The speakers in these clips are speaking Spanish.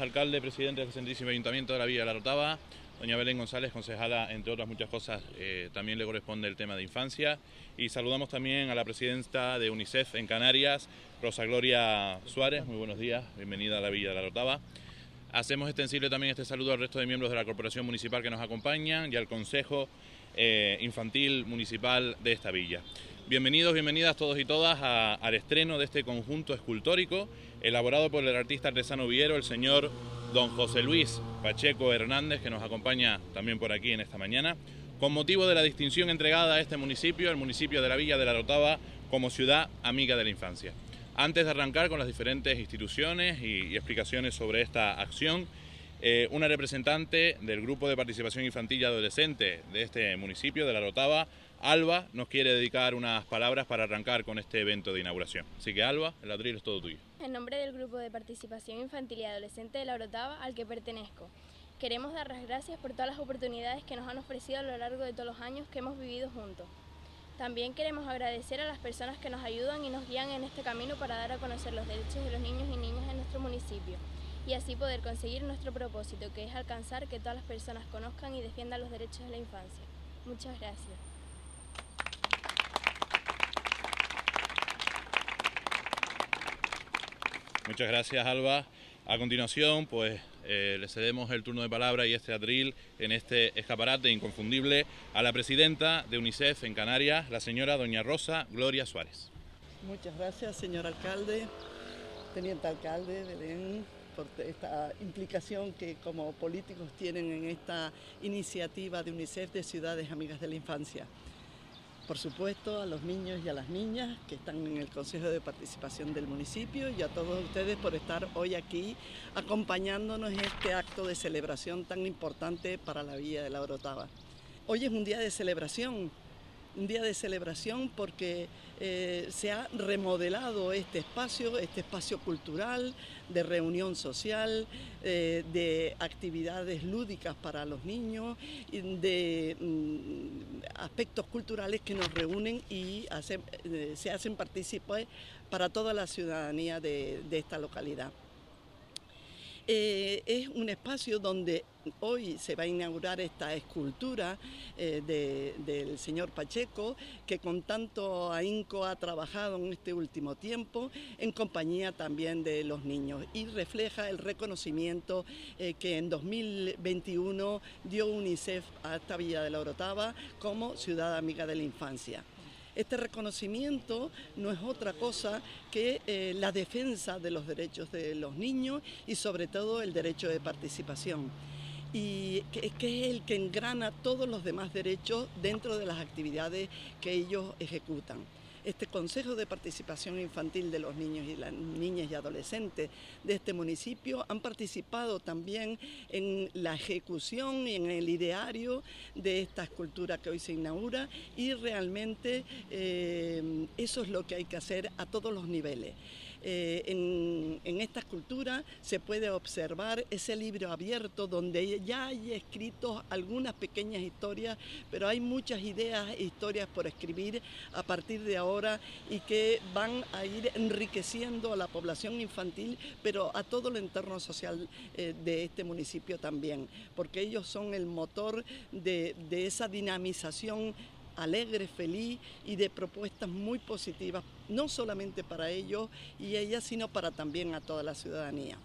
Alcalde, presidente del Centrísimo Ayuntamiento de la Villa de la Rotava, doña Belén González, concejala, entre otras muchas cosas, eh, también le corresponde el tema de infancia. Y saludamos también a la presidenta de UNICEF en Canarias, Rosa Gloria Suárez. Muy buenos días, bienvenida a la Villa de la Rotava. Hacemos extensible también este saludo al resto de miembros de la Corporación Municipal que nos acompañan y al Consejo eh, Infantil Municipal de esta villa. Bienvenidos, bienvenidas todos y todas al estreno de este conjunto escultórico elaborado por el artista artesano villero, el señor don José Luis Pacheco Hernández, que nos acompaña también por aquí en esta mañana, con motivo de la distinción entregada a este municipio, el municipio de la Villa de la Rotava, como ciudad amiga de la infancia. Antes de arrancar con las diferentes instituciones y, explicaciones sobre esta acción, eh, una representante del Grupo de Participación Infantil y Adolescente de este municipio, de la Rotava, Alba nos quiere dedicar unas palabras para arrancar con este evento de inauguración. Así que Alba, el ladrillo es todo tuyo. En nombre del Grupo de Participación Infantil y Adolescente de la Orotava al que pertenezco, queremos dar las gracias por todas las oportunidades que nos han ofrecido a lo largo de todos los años que hemos vivido juntos. También queremos agradecer a las personas que nos ayudan y nos guían en este camino para dar a conocer los derechos de los niños y niñas en nuestro municipio y así poder conseguir nuestro propósito, que es alcanzar que todas las personas conozcan y defiendan los derechos de la infancia. Muchas gracias. Muchas gracias, Alba. A continuación, pues eh, le cedemos el turno de palabra y este atril en este escaparate inconfundible a la presidenta de UNICEF en Canarias, la señora doña Rosa Gloria Suárez. Muchas gracias, señor alcalde, teniente alcalde Belén, por esta implicación que como políticos tienen en esta iniciativa de UNICEF de Ciudades Amigas de la Infancia por supuesto a los niños y a las niñas que están en el Consejo de Participación del municipio y a todos ustedes por estar hoy aquí acompañándonos en este acto de celebración tan importante para la Villa de la Orotava. Hoy es un día de celebración un día de celebración porque eh, se ha remodelado este espacio, este espacio cultural, de reunión social, eh, de actividades lúdicas para los niños, de mm, aspectos culturales que nos reúnen y eh, se hacen partícipes para toda la ciudadanía de esta localidad. Eh, es un espacio donde hoy se va a inaugurar esta escultura eh, del señor Pacheco, que con tanto ahínco ha trabajado en este último tiempo, en compañía también de los niños, y refleja el reconocimiento eh, que en 2021 dio UNICEF a esta Villa de la Orotava como ciudad amiga de la infancia. Este reconocimiento no es otra cosa que eh, la defensa de los derechos de los niños y sobre todo el derecho de participación. Y que, que, es el que engrana todos los demás derechos dentro de las actividades que ellos ejecutan este Consejo de Participación Infantil de los Niños y las Niñas y Adolescentes de este municipio han participado también en la ejecución y en el ideario de esta escultura que hoy se inaugura y realmente eh, eso es lo que hay que hacer a todos los niveles. Eh, en, esta escultura se puede observar ese libro abierto donde ya hay escritos algunas pequeñas historias, pero hay muchas ideas e historias por escribir a partir de ahora y que van a ir enriqueciendo a la población infantil, pero a todo el entorno social eh, de este municipio también, porque ellos son el motor de esa dinamización alegre, feliz y de propuestas muy positivas, no solamente para ellos y ellas, sino para también a toda la ciudadanía.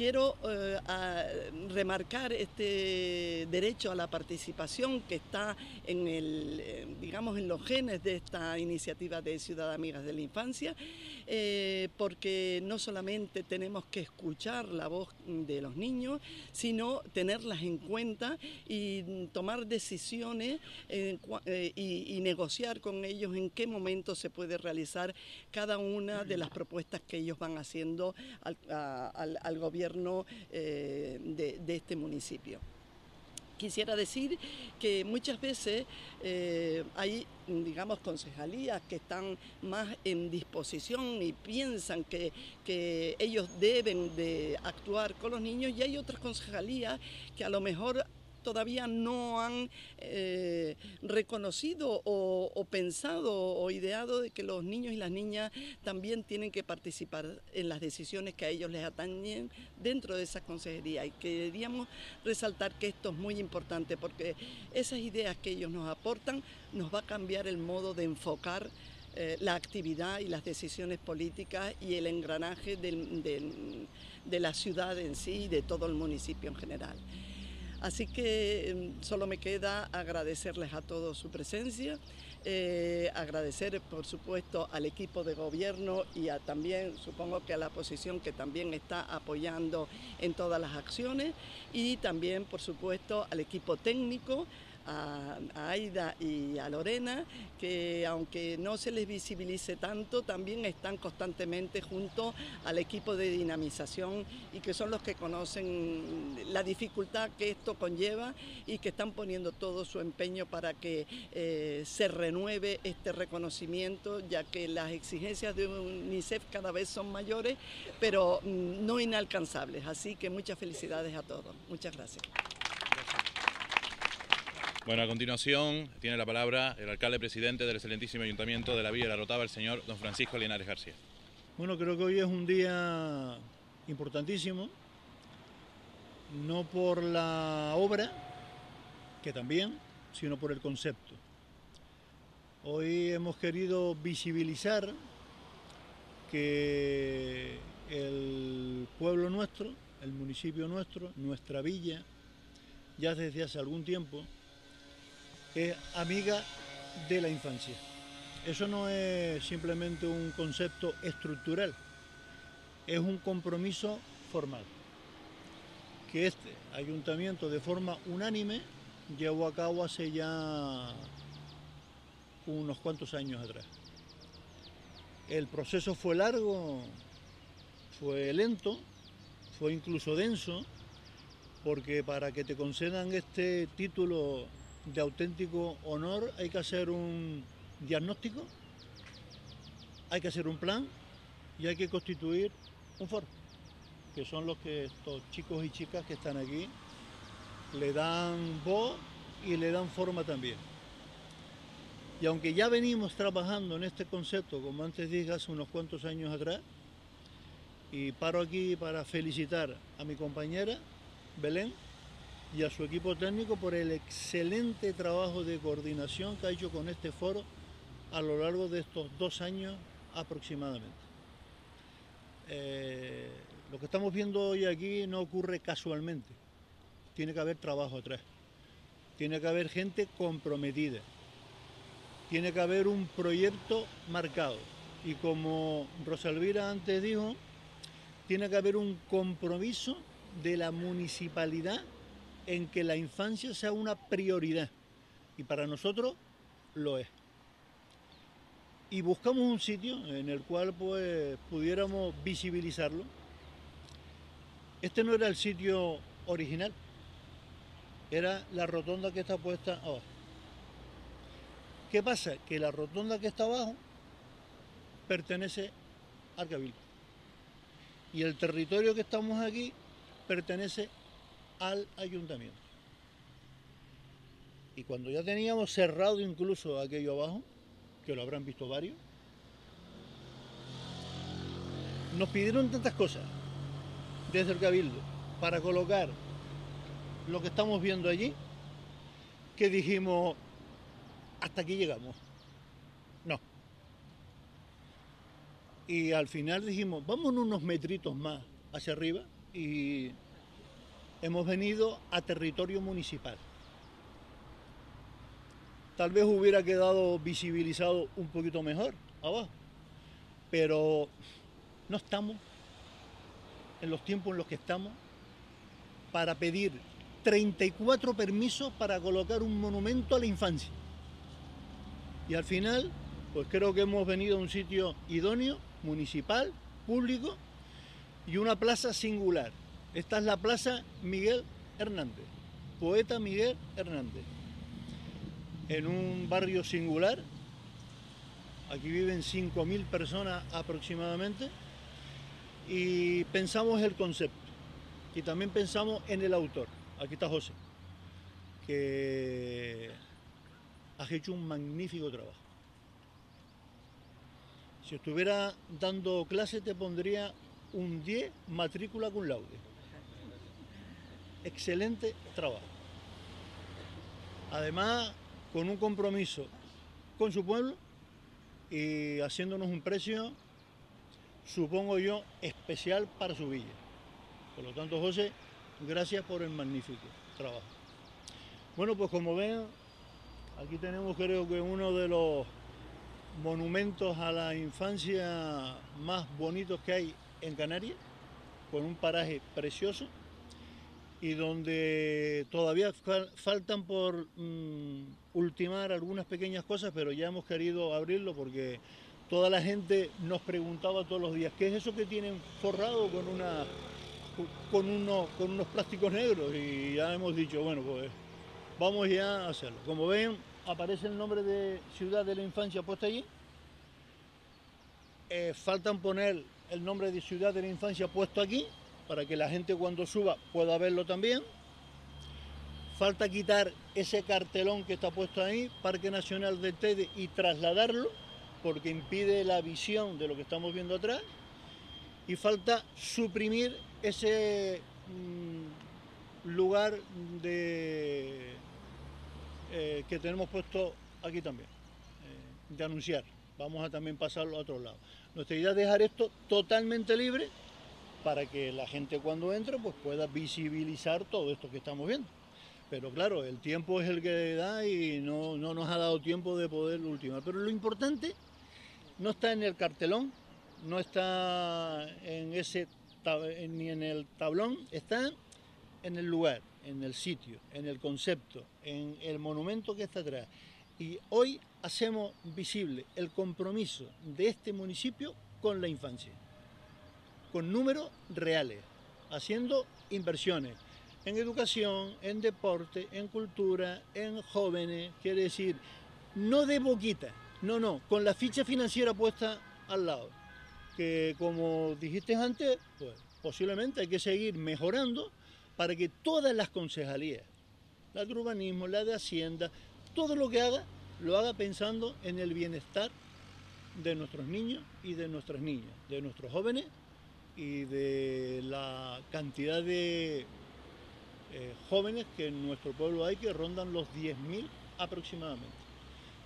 Quiero eh, remarcar este derecho a la participación que está en el, eh, digamos, en los genes de esta iniciativa de Ciudad Amigas de la Infancia, eh, porque no solamente tenemos que escuchar la voz de los niños, sino tenerlas en cuenta y tomar decisiones y, negociar con ellos en qué momento se puede realizar cada una de las propuestas que ellos van haciendo al gobierno eh, de, este municipio. Quisiera decir que muchas veces eh, hay, digamos, concejalías que están más en disposición y piensan que, que, ellos deben de actuar con los niños y hay otras concejalías que a lo mejor todavía no han eh, reconocido o, pensado o ideado de que los niños y las niñas también tienen que participar en las decisiones que a ellos les atañen dentro de esa consejería. Y queríamos resaltar que esto es muy importante porque esas ideas que ellos nos aportan nos va a cambiar el modo de enfocar eh, la actividad y las decisiones políticas y el engranaje de la ciudad en sí y de todo el municipio en general. Así que em, solo me queda agradecerles a todos su presencia, eh, agradecer por supuesto al equipo de gobierno y también supongo que a la oposición que también está apoyando en todas las acciones y también por supuesto al equipo técnico a, Aida y a Lorena, que aunque no se les visibilice tanto, también están constantemente junto al equipo de dinamización y que son los que conocen la dificultad que esto conlleva y que están poniendo todo su empeño para que eh, se renueve este reconocimiento, ya que las exigencias de UNICEF cada vez son mayores, pero mm, no inalcanzables. Así que muchas felicidades a todos. Muchas gracias. Bueno, a continuación tiene la palabra el alcalde presidente del excelentísimo ayuntamiento de la Villa de la Rotava, el señor don Francisco Linares García. Bueno, creo que hoy es un día importantísimo, no por la obra, que también, sino por el concepto. Hoy hemos querido visibilizar que el pueblo nuestro, el municipio nuestro, nuestra villa, ya desde hace algún tiempo, es amiga de la infancia. Eso no es simplemente un concepto estructural, es un compromiso formal que este ayuntamiento de forma unánime llevó a cabo hace ya unos cuantos años atrás. El proceso fue largo, fue lento, fue incluso denso, porque para que te concedan este título de auténtico honor hay que hacer un diagnóstico, hay que hacer un plan y hay que constituir un foro, que son los que estos chicos y chicas que están aquí le dan voz y le dan forma también. Y aunque ya venimos trabajando en este concepto, como antes dije, hace unos cuantos años atrás, y paro aquí para felicitar a mi compañera Belén, y a su equipo técnico por el excelente trabajo de coordinación que ha hecho con este foro a lo largo de estos dos años aproximadamente. Eh, lo que estamos viendo hoy aquí no ocurre casualmente, tiene que haber trabajo atrás, tiene que haber gente comprometida, tiene que haber un proyecto marcado. Y como Rosalvira antes dijo, tiene que haber un compromiso de la municipalidad en que la infancia sea una prioridad y para nosotros lo es. Y buscamos un sitio en el cual pues pudiéramos visibilizarlo. Este no era el sitio original, era la rotonda que está puesta abajo. ¿Qué pasa? Que la rotonda que está abajo pertenece al Cabildo. Y el territorio que estamos aquí pertenece al ayuntamiento. Y cuando ya teníamos cerrado incluso aquello abajo, que lo habrán visto varios, nos pidieron tantas cosas desde el cabildo para colocar lo que estamos viendo allí, que dijimos, hasta aquí llegamos. No. Y al final dijimos, vamos unos metritos más hacia arriba y hemos venido a territorio municipal. Tal vez hubiera quedado visibilizado un poquito mejor abajo, pero no estamos en los tiempos en los que estamos para pedir 34 permisos para colocar un monumento a la infancia. Y al final, pues creo que hemos venido a un sitio idóneo, municipal, público y una plaza singular. Esta es la Plaza Miguel Hernández, poeta Miguel Hernández, en un barrio singular. Aquí viven 5.000 personas aproximadamente y pensamos el concepto y también pensamos en el autor. Aquí está José. que has hecho un magnífico trabajo. Si estuviera dando clase te pondría un 10 matrícula con laude. Excelente trabajo. Además, con un compromiso con su pueblo y haciéndonos un precio, supongo yo, especial para su villa. Por lo tanto, José, gracias por el magnífico trabajo. Bueno, pues como ven, aquí tenemos creo que uno de los monumentos a la infancia más bonitos que hay en Canarias, con un paraje precioso y donde todavía faltan por mm, ultimar algunas pequeñas cosas, pero ya hemos querido abrirlo porque toda la gente nos preguntaba todos los días, ¿qué es eso que tienen forrado con, una, con, unos, con unos plásticos negros? Y ya hemos dicho, bueno, pues vamos ya a hacerlo. Como ven, aparece el nombre de Ciudad de la Infancia puesto allí. Eh, faltan poner el nombre de Ciudad de la Infancia puesto aquí, para que la gente cuando suba pueda verlo también. Falta quitar ese cartelón que está puesto ahí, Parque Nacional del Tede, y trasladarlo, porque impide la visión de lo que estamos viendo atrás. Y falta suprimir ese mm, lugar de, eh, que tenemos puesto aquí también, eh, de anunciar. Vamos a también pasarlo a otro lado. Nuestra idea es dejar esto totalmente libre para que la gente cuando entre pues pueda visibilizar todo esto que estamos viendo. Pero claro, el tiempo es el que da y no, nos ha dado tiempo de poder ultimar. Pero lo importante no está en el cartelón, no está en ese ni en el tablón, está en el lugar, en el sitio, en el concepto, en el monumento que está atrás. Y hoy hacemos visible el compromiso de este municipio con la infancia con números reales, haciendo inversiones en educación, en deporte, en cultura, en jóvenes, quiere decir, no de boquita, no, no, con la ficha financiera puesta al lado, que como dijiste antes, pues posiblemente hay que seguir mejorando para que todas las concejalías, la de urbanismo, la de hacienda, todo lo que haga, lo haga pensando en el bienestar de nuestros niños y de nuestras niñas, de nuestros jóvenes y de la cantidad de eh, jóvenes que en nuestro pueblo hay que rondan los 10.000 aproximadamente.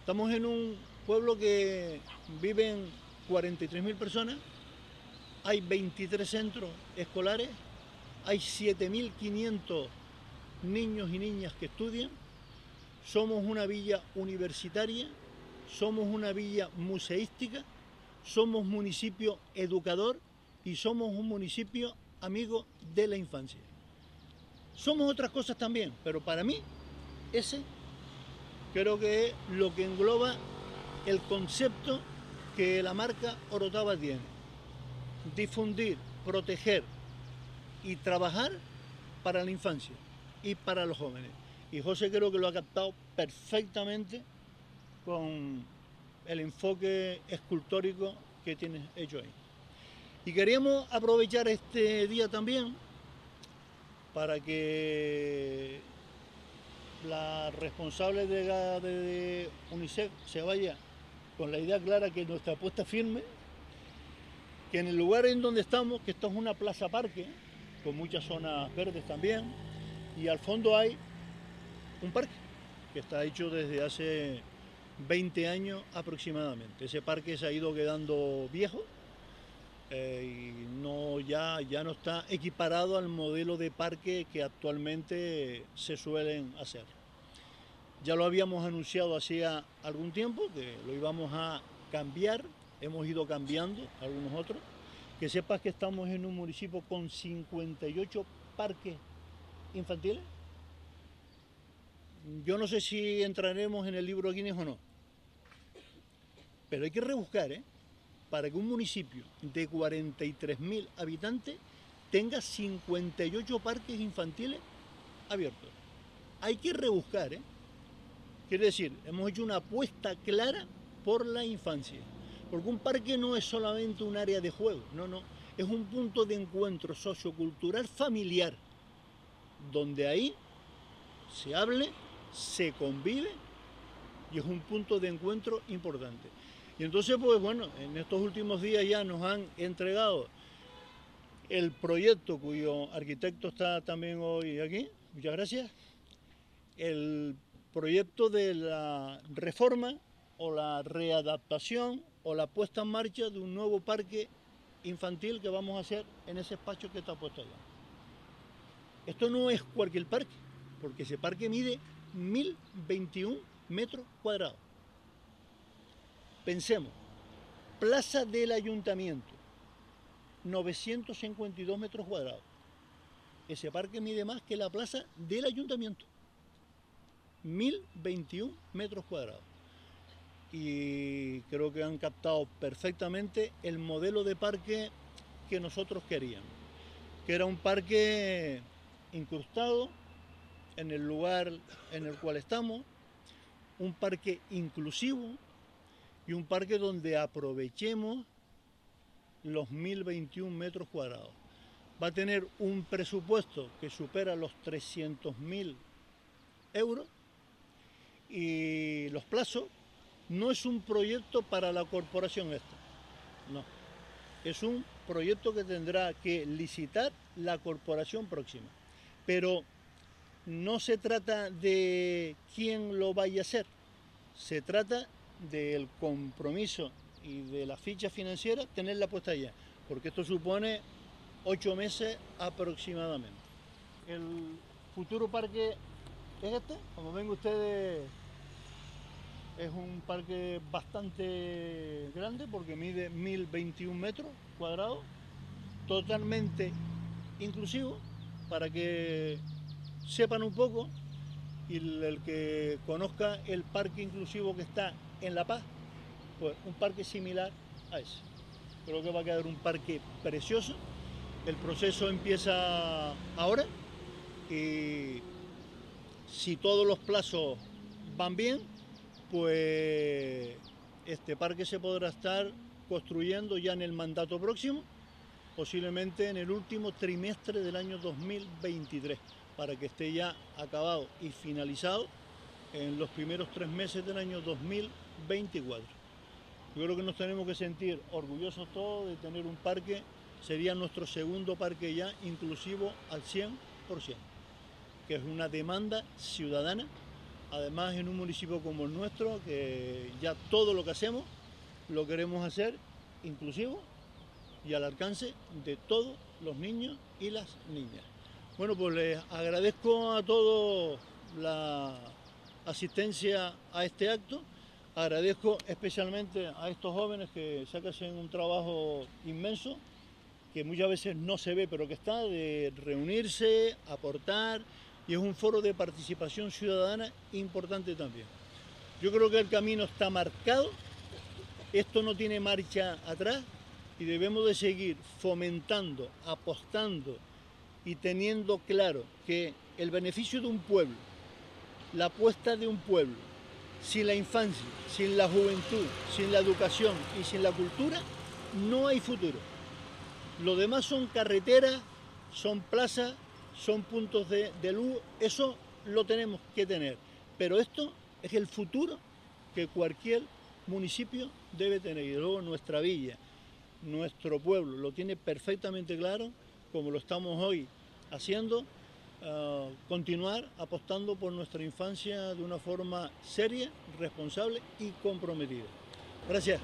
Estamos en un pueblo que viven 43.000 personas, hay 23 centros escolares, hay 7.500 niños y niñas que estudian, somos una villa universitaria, somos una villa museística, somos municipio educador y somos un municipio amigo de la infancia. Somos otras cosas también, pero para mí ese creo que es lo que engloba el concepto que la marca Orotava tiene. Difundir, proteger y trabajar para la infancia y para los jóvenes. Y José creo que lo ha captado perfectamente con el enfoque escultórico que tiene hecho ahí. Y queríamos aprovechar este día también para que la responsable de, UNICEF se vaya con la idea clara que nuestra apuesta firme, que en el lugar en donde estamos, que esto es una plaza parque, con muchas zonas verdes también, y al fondo hay un parque que está hecho desde hace 20 años aproximadamente. Ese parque se ha ido quedando viejo, eh, y no, ya, ya no está equiparado al modelo de parque que actualmente se suelen hacer. Ya lo habíamos anunciado hacía algún tiempo que lo íbamos a cambiar, hemos ido cambiando algunos otros. Que sepas que estamos en un municipio con 58 parques infantiles. Yo no sé si entraremos en el libro Guinness o no, pero hay que rebuscar, ¿eh? Para que un municipio de 43.000 habitantes tenga 58 parques infantiles abiertos. Hay que rebuscar, ¿eh? Quiere decir, hemos hecho una apuesta clara por la infancia. Porque un parque no es solamente un área de juego, no, no. Es un punto de encuentro sociocultural familiar, donde ahí se hable se convive y es un punto de encuentro importante. Y entonces, pues bueno, en estos últimos días ya nos han entregado el proyecto cuyo arquitecto está también hoy aquí, muchas gracias, el proyecto de la reforma o la readaptación o la puesta en marcha de un nuevo parque infantil que vamos a hacer en ese espacio que está puesto allá. Esto no es cualquier parque, porque ese parque mide 1021 metros cuadrados. Pensemos, plaza del ayuntamiento, 952 metros cuadrados. Ese parque mide más que la plaza del ayuntamiento. 1021 metros cuadrados. Y creo que han captado perfectamente el modelo de parque que nosotros queríamos, que era un parque incrustado en el lugar en el cual estamos, un parque inclusivo y un parque donde aprovechemos los 1021 metros cuadrados. Va a tener un presupuesto que supera los 300.000 euros y los plazos no es un proyecto para la corporación esta, no. Es un proyecto que tendrá que licitar la corporación próxima. Pero no se trata de quién lo vaya a hacer, se trata del compromiso y de la ficha financiera tenerla puesta allá, porque esto supone ocho meses aproximadamente. El futuro parque es este, como ven ustedes, es un parque bastante grande porque mide 1021 metros cuadrados, totalmente inclusivo, para que sepan un poco y el que conozca el parque inclusivo que está en La Paz, pues un parque similar a ese. Creo que va a quedar un parque precioso. El proceso empieza ahora y si todos los plazos van bien, pues este parque se podrá estar construyendo ya en el mandato próximo, posiblemente en el último trimestre del año 2023, para que esté ya acabado y finalizado en los primeros tres meses del año 2024. Yo creo que nos tenemos que sentir orgullosos todos de tener un parque, sería nuestro segundo parque ya inclusivo al 100%, que es una demanda ciudadana, además en un municipio como el nuestro, que ya todo lo que hacemos lo queremos hacer inclusivo y al alcance de todos los niños y las niñas. Bueno, pues les agradezco a todos la asistencia a este acto. Agradezco especialmente a estos jóvenes que sacan un trabajo inmenso, que muchas veces no se ve, pero que está de reunirse, aportar, y es un foro de participación ciudadana importante también. Yo creo que el camino está marcado, esto no tiene marcha atrás y debemos de seguir fomentando, apostando y teniendo claro que el beneficio de un pueblo, la apuesta de un pueblo, sin la infancia, sin la juventud, sin la educación y sin la cultura, no hay futuro. Lo demás son carreteras, son plazas, son puntos de, de luz, eso lo tenemos que tener. Pero esto es el futuro que cualquier municipio debe tener. Y luego nuestra villa, nuestro pueblo, lo tiene perfectamente claro, como lo estamos hoy haciendo, continuar apostando por nuestra infancia de una forma seria, responsable y comprometida. Gracias.